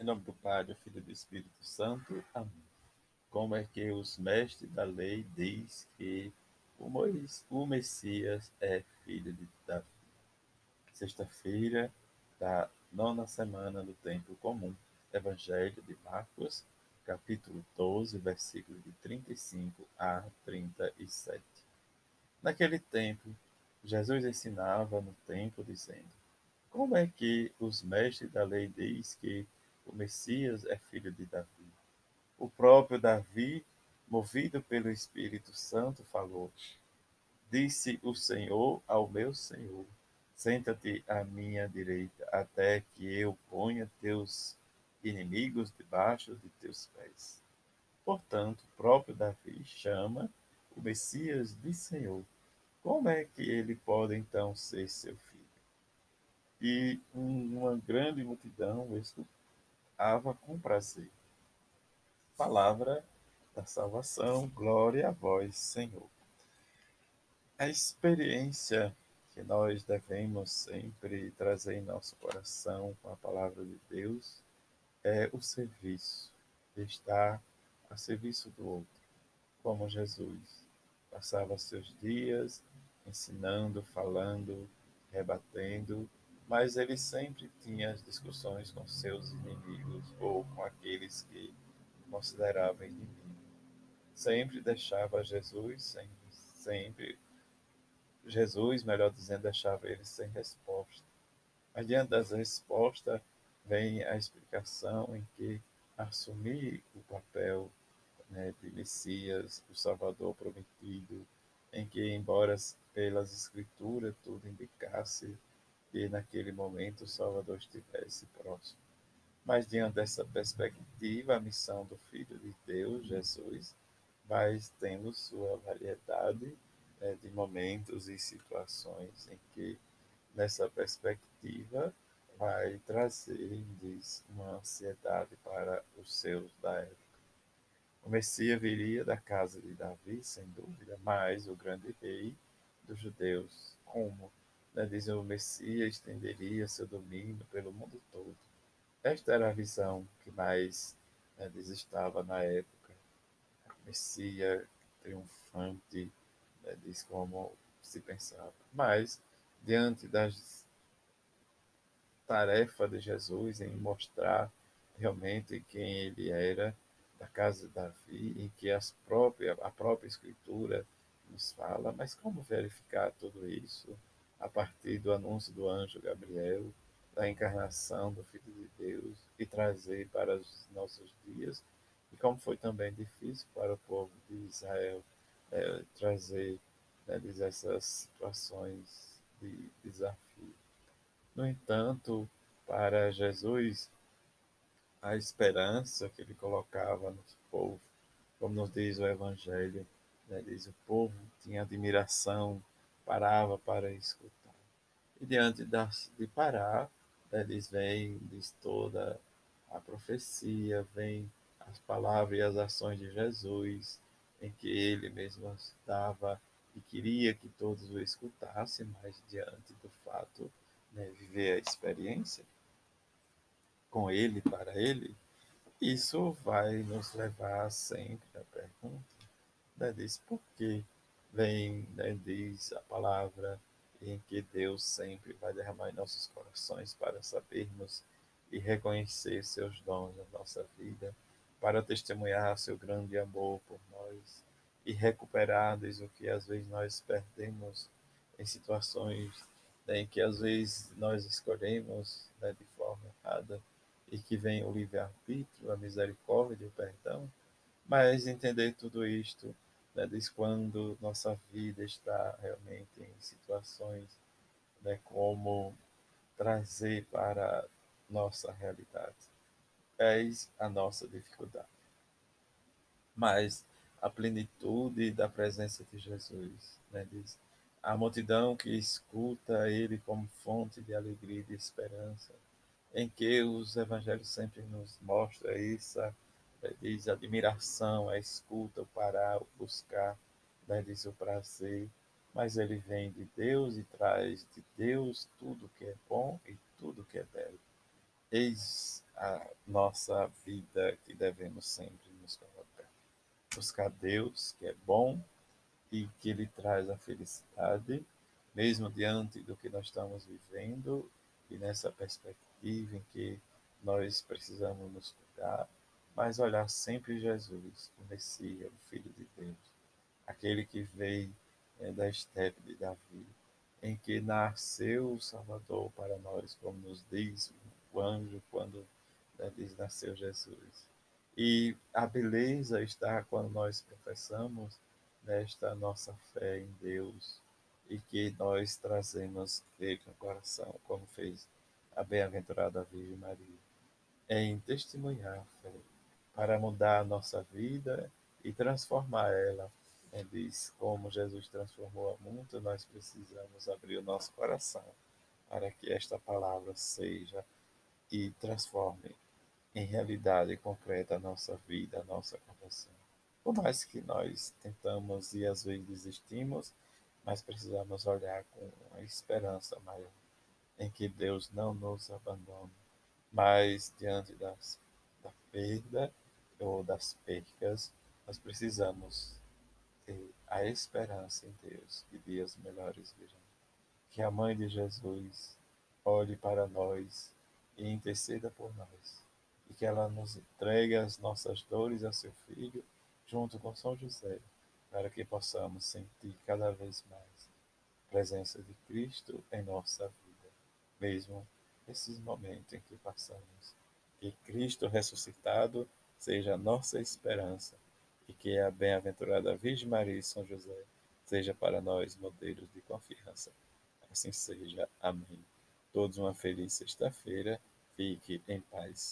Em nome do Pai, do Filho e do Espírito Santo. Amém. Como é que os mestres da lei diz que o Messias é filho de Davi? Sexta-feira da nona semana do tempo comum. Evangelho de Marcos, capítulo 12, versículos de 35 a 37. Naquele tempo, Jesus ensinava no templo dizendo: Como é que os mestres da lei diz que o Messias é filho de Davi. O próprio Davi, movido pelo Espírito Santo, falou: Disse o Senhor ao meu Senhor: Senta-te à minha direita, até que eu ponha teus inimigos debaixo de teus pés. Portanto, o próprio Davi chama o Messias de Senhor. Como é que ele pode então ser seu filho? E uma grande multidão escutou ava com prazer. Palavra da salvação, glória a vós, Senhor. A experiência que nós devemos sempre trazer em nosso coração com a palavra de Deus é o serviço, estar a serviço do outro, como Jesus passava seus dias ensinando, falando, rebatendo mas ele sempre tinha as discussões com seus inimigos ou com aqueles que considerava inimigo. Sempre deixava Jesus sem, sempre Jesus, melhor dizendo, deixava ele sem resposta. Mas diante das respostas vem a explicação em que assumir o papel né, de Messias, o Salvador prometido, em que, embora pelas Escrituras tudo indicasse que naquele momento o Salvador estivesse próximo. Mas diante dessa perspectiva, a missão do Filho de Deus, Jesus, vai tendo sua variedade né, de momentos e situações em que, nessa perspectiva, vai trazer diz, uma ansiedade para os seus da época. O Messias viria da casa de Davi, sem dúvida, mas o grande rei dos judeus, como né, dizem o Messias estenderia seu domínio pelo mundo todo. Esta era a visão que mais né, estava na época. O Messias triunfante, né, diz como se pensava. Mas, diante das tarefa de Jesus em mostrar realmente quem ele era, da casa de Davi, em que as própria, a própria Escritura nos fala, mas como verificar tudo isso? A partir do anúncio do anjo Gabriel, da encarnação do Filho de Deus e trazer para os nossos dias, e como foi também difícil para o povo de Israel é, trazer né, essas situações de desafio. No entanto, para Jesus, a esperança que ele colocava no povo, como nos diz o Evangelho, né, diz o povo tinha admiração parava para escutar. E diante de parar, eles vêm, diz toda a profecia, vem as palavras e as ações de Jesus, em que ele mesmo dava e queria que todos o escutassem, mas diante do fato, né, viver a experiência com ele, para ele, isso vai nos levar sempre à pergunta, né, diz por quê? Vem, né, diz a palavra, em que Deus sempre vai derramar em nossos corações para sabermos e reconhecer seus dons na nossa vida, para testemunhar seu grande amor por nós e recuperar o que às vezes nós perdemos em situações né, em que às vezes nós escolhemos né, de forma errada e que vem o livre-arbítrio, a misericórdia, o perdão, mas entender tudo isto né, desde quando nossa vida está realmente em situações né, como trazer para nossa realidade. Eis a nossa dificuldade. Mas a plenitude da presença de Jesus, né, diz, a multidão que escuta Ele como fonte de alegria e de esperança, em que os evangelhos sempre nos mostram essa diz admiração, a escuta, o parar, o buscar, né, diz o prazer, mas ele vem de Deus e traz de Deus tudo que é bom e tudo que é belo. Eis a nossa vida que devemos sempre nos colocar. Buscar Deus, que é bom e que Ele traz a felicidade, mesmo diante do que nós estamos vivendo e nessa perspectiva em que nós precisamos nos cuidar, mas olhar sempre Jesus, o Messias, o Filho de Deus, aquele que veio é, da estepe de Davi, em que nasceu o Salvador para nós, como nos diz o anjo quando né, diz nasceu Jesus. E a beleza está quando nós professamos nesta nossa fé em Deus e que nós trazemos ele no coração, como fez a bem-aventurada Virgem Maria, em testemunhar a fé, para mudar a nossa vida e transformar ela. Ele diz como Jesus transformou o mundo, nós precisamos abrir o nosso coração para que esta palavra seja e transforme em realidade concreta a nossa vida, a nossa conversão. Por mais que nós tentamos e às vezes desistimos, mas precisamos olhar com a esperança maior em que Deus não nos abandona, mas diante das, da perda ou das percas, nós precisamos ter a esperança em Deus que dias melhores virão. Que a Mãe de Jesus olhe para nós e interceda por nós, e que ela nos entregue as nossas dores a seu Filho, junto com São José, para que possamos sentir cada vez mais a presença de Cristo em nossa vida, mesmo nesses momentos em que passamos. Que Cristo ressuscitado seja nossa esperança e que a bem-aventurada Virgem Maria e São José seja para nós modelos de confiança. Assim seja. Amém. Todos uma feliz sexta-feira. Fique em paz.